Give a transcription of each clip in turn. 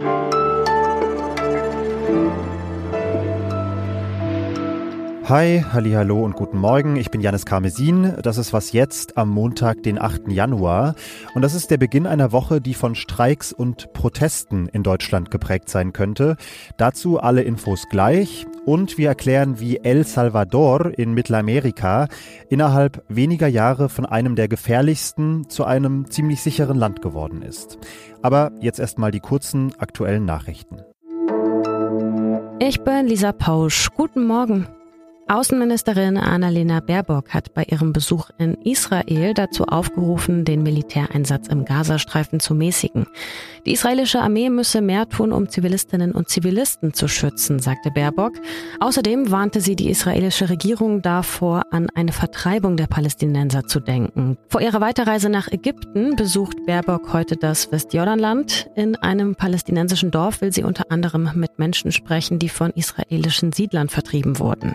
you Hi, hallo und guten Morgen. Ich bin Janis Karmesin. Das ist was jetzt am Montag, den 8. Januar. Und das ist der Beginn einer Woche, die von Streiks und Protesten in Deutschland geprägt sein könnte. Dazu alle Infos gleich. Und wir erklären, wie El Salvador in Mittelamerika innerhalb weniger Jahre von einem der gefährlichsten zu einem ziemlich sicheren Land geworden ist. Aber jetzt erstmal die kurzen aktuellen Nachrichten. Ich bin Lisa Pausch. Guten Morgen. Außenministerin Annalena Baerbock hat bei ihrem Besuch in Israel dazu aufgerufen, den Militäreinsatz im Gazastreifen zu mäßigen. Die israelische Armee müsse mehr tun, um Zivilistinnen und Zivilisten zu schützen, sagte Baerbock. Außerdem warnte sie die israelische Regierung davor, an eine Vertreibung der Palästinenser zu denken. Vor ihrer Weiterreise nach Ägypten besucht Baerbock heute das Westjordanland. In einem palästinensischen Dorf will sie unter anderem mit Menschen sprechen, die von israelischen Siedlern vertrieben wurden.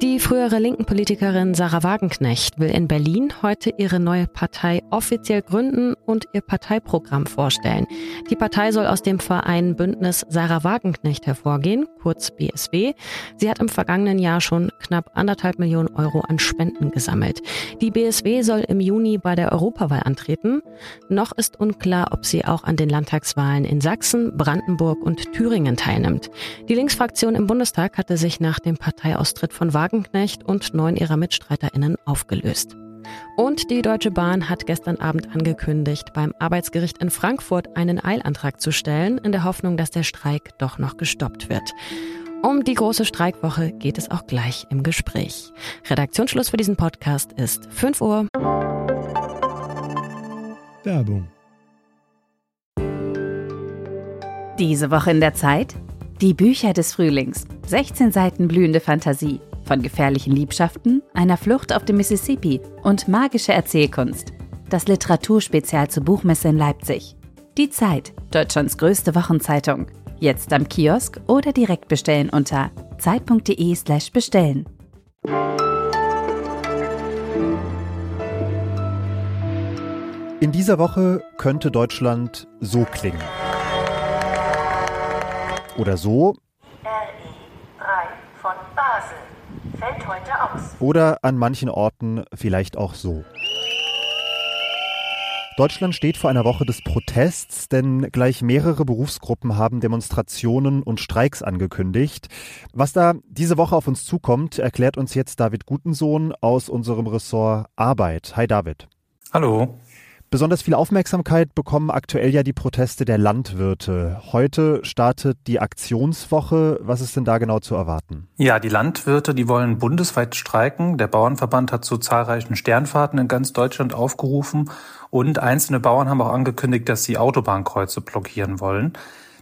Die frühere linken Politikerin Sarah Wagenknecht will in Berlin heute ihre neue Partei offiziell gründen und ihr Parteiprogramm vorstellen. Die Partei soll aus dem Verein Bündnis Sarah Wagenknecht hervorgehen, kurz BSW. Sie hat im vergangenen Jahr schon knapp anderthalb Millionen Euro an Spenden gesammelt. Die BSW soll im Juni bei der Europawahl antreten. Noch ist unklar, ob sie auch an den Landtagswahlen in Sachsen, Brandenburg und Thüringen teilnimmt. Die Linksfraktion im Bundestag hatte sich nach dem Parteiaustritt von Wagenknecht Wagenknecht und neun ihrer MitstreiterInnen aufgelöst. Und die Deutsche Bahn hat gestern Abend angekündigt, beim Arbeitsgericht in Frankfurt einen Eilantrag zu stellen, in der Hoffnung, dass der Streik doch noch gestoppt wird. Um die große Streikwoche geht es auch gleich im Gespräch. Redaktionsschluss für diesen Podcast ist 5 Uhr. Werbung. Diese Woche in der Zeit? Die Bücher des Frühlings. 16 Seiten blühende Fantasie von gefährlichen Liebschaften, einer Flucht auf dem Mississippi und magische Erzählkunst. Das Literaturspezial zur Buchmesse in Leipzig. Die Zeit, Deutschlands größte Wochenzeitung. Jetzt am Kiosk oder direkt bestellen unter zeit.de/slash bestellen. In dieser Woche könnte Deutschland so klingen. Oder so. Fällt heute aus. Oder an manchen Orten vielleicht auch so. Deutschland steht vor einer Woche des Protests, denn gleich mehrere Berufsgruppen haben Demonstrationen und Streiks angekündigt. Was da diese Woche auf uns zukommt, erklärt uns jetzt David Gutensohn aus unserem Ressort Arbeit. Hi David. Hallo. Besonders viel Aufmerksamkeit bekommen aktuell ja die Proteste der Landwirte. Heute startet die Aktionswoche. Was ist denn da genau zu erwarten? Ja, die Landwirte, die wollen bundesweit streiken. Der Bauernverband hat zu zahlreichen Sternfahrten in ganz Deutschland aufgerufen und einzelne Bauern haben auch angekündigt, dass sie Autobahnkreuze blockieren wollen.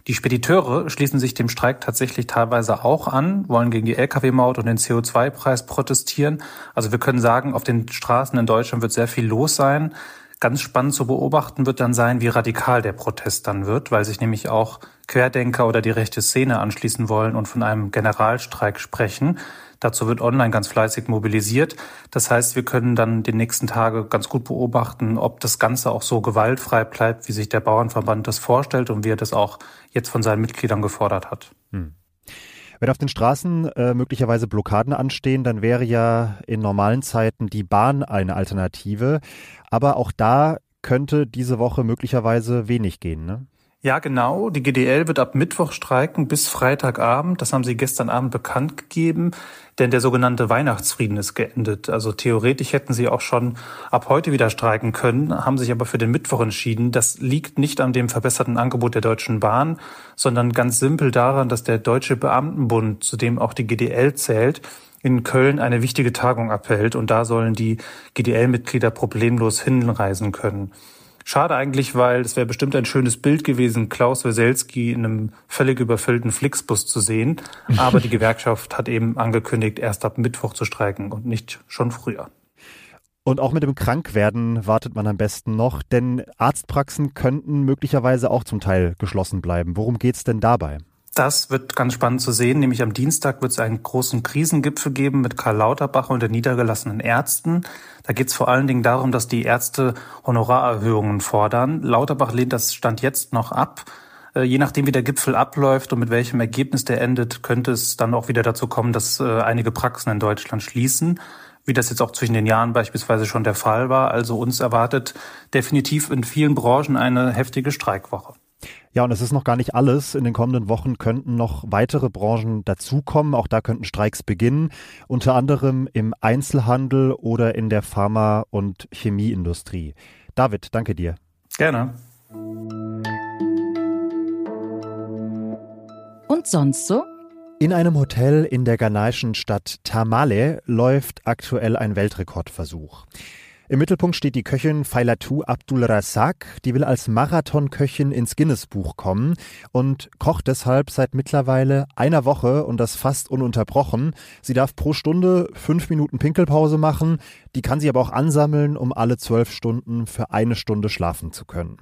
Die Spediteure schließen sich dem Streik tatsächlich teilweise auch an, wollen gegen die Lkw-Maut und den CO2-Preis protestieren. Also wir können sagen, auf den Straßen in Deutschland wird sehr viel los sein. Ganz spannend zu beobachten wird dann sein, wie radikal der Protest dann wird, weil sich nämlich auch Querdenker oder die rechte Szene anschließen wollen und von einem Generalstreik sprechen. Dazu wird online ganz fleißig mobilisiert. Das heißt, wir können dann die nächsten Tage ganz gut beobachten, ob das Ganze auch so gewaltfrei bleibt, wie sich der Bauernverband das vorstellt und wie er das auch jetzt von seinen Mitgliedern gefordert hat. Hm. Wenn auf den Straßen äh, möglicherweise Blockaden anstehen, dann wäre ja in normalen Zeiten die Bahn eine Alternative. Aber auch da könnte diese Woche möglicherweise wenig gehen, ne? Ja, genau. Die GDL wird ab Mittwoch streiken bis Freitagabend. Das haben sie gestern Abend bekannt gegeben, denn der sogenannte Weihnachtsfrieden ist geendet. Also theoretisch hätten sie auch schon ab heute wieder streiken können, haben sich aber für den Mittwoch entschieden. Das liegt nicht an dem verbesserten Angebot der Deutschen Bahn, sondern ganz simpel daran, dass der Deutsche Beamtenbund, zu dem auch die GDL zählt, in Köln eine wichtige Tagung abhält und da sollen die GDL-Mitglieder problemlos hinreisen können. Schade eigentlich, weil es wäre bestimmt ein schönes Bild gewesen, Klaus Weselski in einem völlig überfüllten Flixbus zu sehen. Aber die Gewerkschaft hat eben angekündigt, erst ab Mittwoch zu streiken und nicht schon früher. Und auch mit dem Krankwerden wartet man am besten noch, denn Arztpraxen könnten möglicherweise auch zum Teil geschlossen bleiben. Worum geht's denn dabei? Das wird ganz spannend zu sehen. Nämlich am Dienstag wird es einen großen Krisengipfel geben mit Karl Lauterbach und den niedergelassenen Ärzten. Da geht es vor allen Dingen darum, dass die Ärzte Honorarerhöhungen fordern. Lauterbach lehnt das Stand jetzt noch ab. Äh, je nachdem, wie der Gipfel abläuft und mit welchem Ergebnis der endet, könnte es dann auch wieder dazu kommen, dass äh, einige Praxen in Deutschland schließen, wie das jetzt auch zwischen den Jahren beispielsweise schon der Fall war. Also uns erwartet definitiv in vielen Branchen eine heftige Streikwoche. Ja, und es ist noch gar nicht alles. In den kommenden Wochen könnten noch weitere Branchen dazukommen. Auch da könnten Streiks beginnen, unter anderem im Einzelhandel oder in der Pharma- und Chemieindustrie. David, danke dir. Gerne. Und sonst so? In einem Hotel in der ghanaischen Stadt Tamale läuft aktuell ein Weltrekordversuch. Im Mittelpunkt steht die Köchin Failatu Abdul Razak. Die will als Marathonköchin ins Guinness-Buch kommen und kocht deshalb seit mittlerweile einer Woche und das fast ununterbrochen. Sie darf pro Stunde fünf Minuten Pinkelpause machen. Die kann sie aber auch ansammeln, um alle zwölf Stunden für eine Stunde schlafen zu können.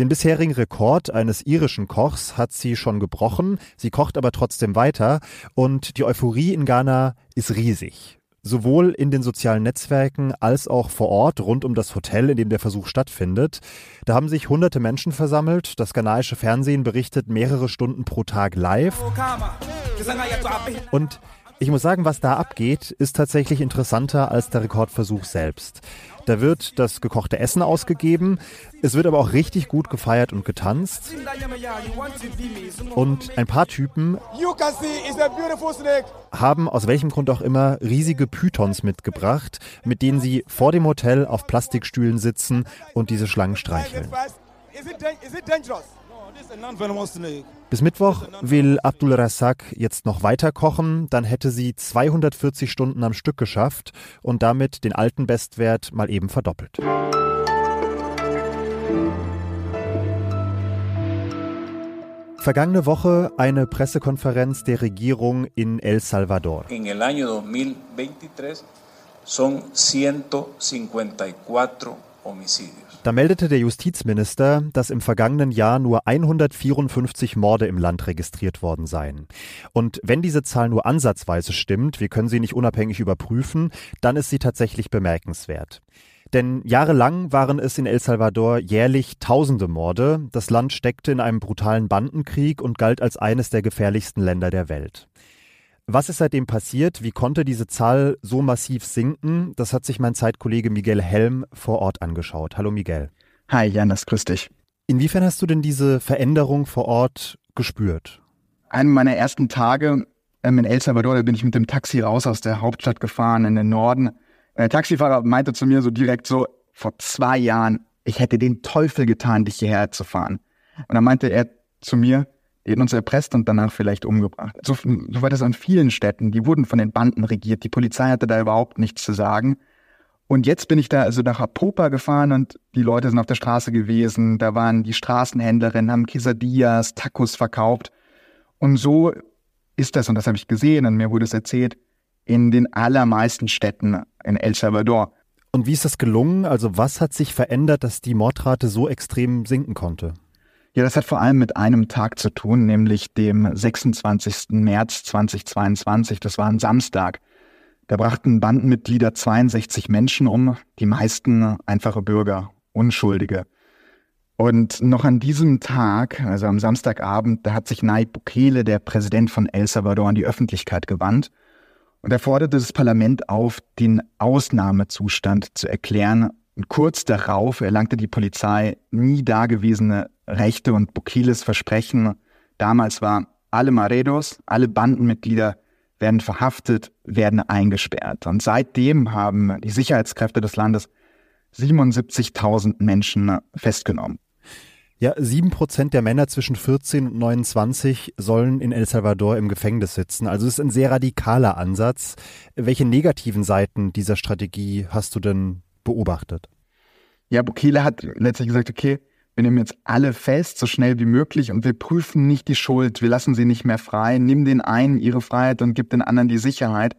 Den bisherigen Rekord eines irischen Kochs hat sie schon gebrochen. Sie kocht aber trotzdem weiter und die Euphorie in Ghana ist riesig sowohl in den sozialen Netzwerken als auch vor Ort rund um das Hotel, in dem der Versuch stattfindet. Da haben sich hunderte Menschen versammelt. Das ghanaische Fernsehen berichtet mehrere Stunden pro Tag live. Und ich muss sagen, was da abgeht, ist tatsächlich interessanter als der Rekordversuch selbst. Da wird das gekochte Essen ausgegeben. Es wird aber auch richtig gut gefeiert und getanzt. Und ein paar Typen haben aus welchem Grund auch immer riesige Pythons mitgebracht, mit denen sie vor dem Hotel auf Plastikstühlen sitzen und diese Schlangen streicheln. Bis Mittwoch will Abdul Razak jetzt noch weiter kochen, dann hätte sie 240 Stunden am Stück geschafft und damit den alten Bestwert mal eben verdoppelt. Vergangene Woche eine Pressekonferenz der Regierung in El Salvador. In el año 2023 son 154 homicidios. Da meldete der Justizminister, dass im vergangenen Jahr nur 154 Morde im Land registriert worden seien. Und wenn diese Zahl nur ansatzweise stimmt, wir können sie nicht unabhängig überprüfen, dann ist sie tatsächlich bemerkenswert. Denn jahrelang waren es in El Salvador jährlich tausende Morde. Das Land steckte in einem brutalen Bandenkrieg und galt als eines der gefährlichsten Länder der Welt. Was ist seitdem passiert? Wie konnte diese Zahl so massiv sinken? Das hat sich mein Zeitkollege Miguel Helm vor Ort angeschaut. Hallo Miguel. Hi Janis, grüß dich. Inwiefern hast du denn diese Veränderung vor Ort gespürt? Einen meiner ersten Tage ähm, in El Salvador, da bin ich mit dem Taxi raus aus der Hauptstadt gefahren in den Norden. Der Taxifahrer meinte zu mir so direkt so, vor zwei Jahren, ich hätte den Teufel getan, dich hierher zu fahren. Und dann meinte er zu mir, die hätten uns erpresst und danach vielleicht umgebracht. So, so war das an vielen Städten. Die wurden von den Banden regiert. Die Polizei hatte da überhaupt nichts zu sagen. Und jetzt bin ich da also nach Apopa gefahren und die Leute sind auf der Straße gewesen. Da waren die Straßenhändlerinnen, haben Quesadillas, Tacos verkauft. Und so ist das, und das habe ich gesehen, und mir wurde es erzählt, in den allermeisten Städten in El Salvador. Und wie ist das gelungen? Also was hat sich verändert, dass die Mordrate so extrem sinken konnte? Ja, das hat vor allem mit einem Tag zu tun, nämlich dem 26. März 2022. Das war ein Samstag. Da brachten Bandenmitglieder 62 Menschen um, die meisten einfache Bürger, Unschuldige. Und noch an diesem Tag, also am Samstagabend, da hat sich Nayib Bukele, der Präsident von El Salvador, an die Öffentlichkeit gewandt. Und er forderte das Parlament auf, den Ausnahmezustand zu erklären. Und kurz darauf erlangte die Polizei nie dagewesene Rechte und Bukiles Versprechen damals war, alle Maredos, alle Bandenmitglieder werden verhaftet, werden eingesperrt. Und seitdem haben die Sicherheitskräfte des Landes 77.000 Menschen festgenommen. Ja, sieben Prozent der Männer zwischen 14 und 29 sollen in El Salvador im Gefängnis sitzen. Also es ist ein sehr radikaler Ansatz. Welche negativen Seiten dieser Strategie hast du denn beobachtet? Ja, Bukele hat letztlich gesagt, okay, wir nehmen jetzt alle fest, so schnell wie möglich, und wir prüfen nicht die Schuld. Wir lassen sie nicht mehr frei. Nimm den einen ihre Freiheit und gib den anderen die Sicherheit.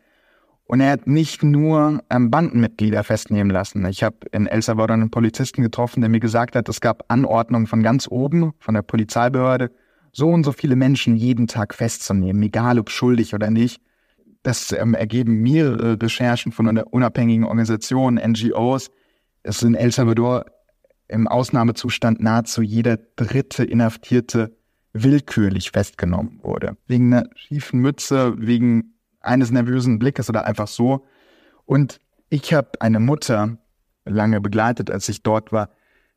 Und er hat nicht nur ähm, Bandenmitglieder festnehmen lassen. Ich habe in El Salvador einen Polizisten getroffen, der mir gesagt hat, es gab Anordnungen von ganz oben, von der Polizeibehörde, so und so viele Menschen jeden Tag festzunehmen, egal ob schuldig oder nicht. Das ähm, ergeben mehrere Recherchen von einer unabhängigen Organisation, NGOs. Es ist in El Salvador im Ausnahmezustand nahezu jeder dritte Inhaftierte willkürlich festgenommen wurde. Wegen einer schiefen Mütze, wegen eines nervösen Blickes oder einfach so. Und ich habe eine Mutter lange begleitet, als ich dort war,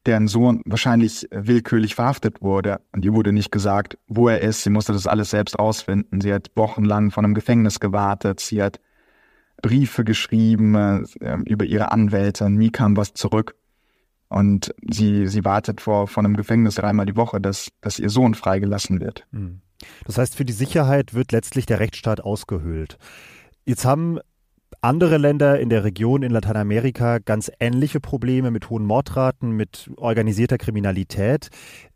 deren Sohn wahrscheinlich willkürlich verhaftet wurde. Und ihr wurde nicht gesagt, wo er ist. Sie musste das alles selbst rausfinden. Sie hat wochenlang von einem Gefängnis gewartet. Sie hat Briefe geschrieben äh, über ihre Anwälte. Nie kam was zurück. Und sie, sie wartet vor, vor einem Gefängnis dreimal die Woche, dass, dass ihr Sohn freigelassen wird. Hm. Das heißt, für die Sicherheit wird letztlich der Rechtsstaat ausgehöhlt. Jetzt haben andere Länder in der Region in Lateinamerika ganz ähnliche Probleme mit hohen Mordraten, mit organisierter Kriminalität.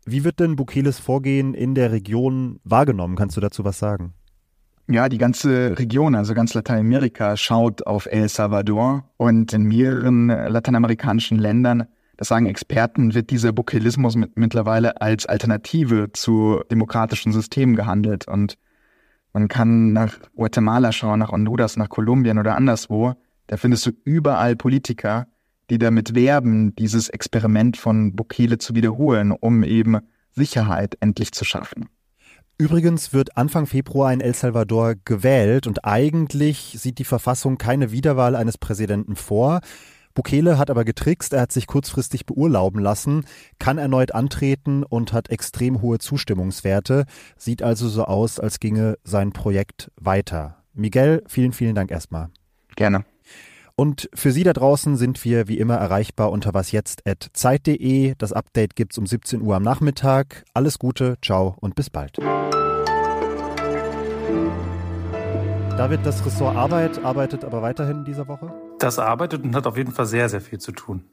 Wie wird denn Bukeles Vorgehen in der Region wahrgenommen? Kannst du dazu was sagen? Ja, die ganze Region, also ganz Lateinamerika, schaut auf El Salvador und in mehreren lateinamerikanischen Ländern das sagen Experten, wird dieser Bukelismus mit, mittlerweile als Alternative zu demokratischen Systemen gehandelt. Und man kann nach Guatemala schauen, nach Honduras, nach Kolumbien oder anderswo. Da findest du überall Politiker, die damit werben, dieses Experiment von Bukele zu wiederholen, um eben Sicherheit endlich zu schaffen. Übrigens wird Anfang Februar in El Salvador gewählt und eigentlich sieht die Verfassung keine Wiederwahl eines Präsidenten vor. Bukele hat aber getrickst, er hat sich kurzfristig beurlauben lassen, kann erneut antreten und hat extrem hohe Zustimmungswerte, sieht also so aus, als ginge sein Projekt weiter. Miguel, vielen, vielen Dank erstmal. Gerne. Und für Sie da draußen sind wir wie immer erreichbar unter wasjetzt.zeit.de. Das Update gibt's um 17 Uhr am Nachmittag. Alles Gute, ciao und bis bald. David, das Ressort Arbeit arbeitet aber weiterhin in dieser Woche? Das arbeitet und hat auf jeden Fall sehr, sehr viel zu tun.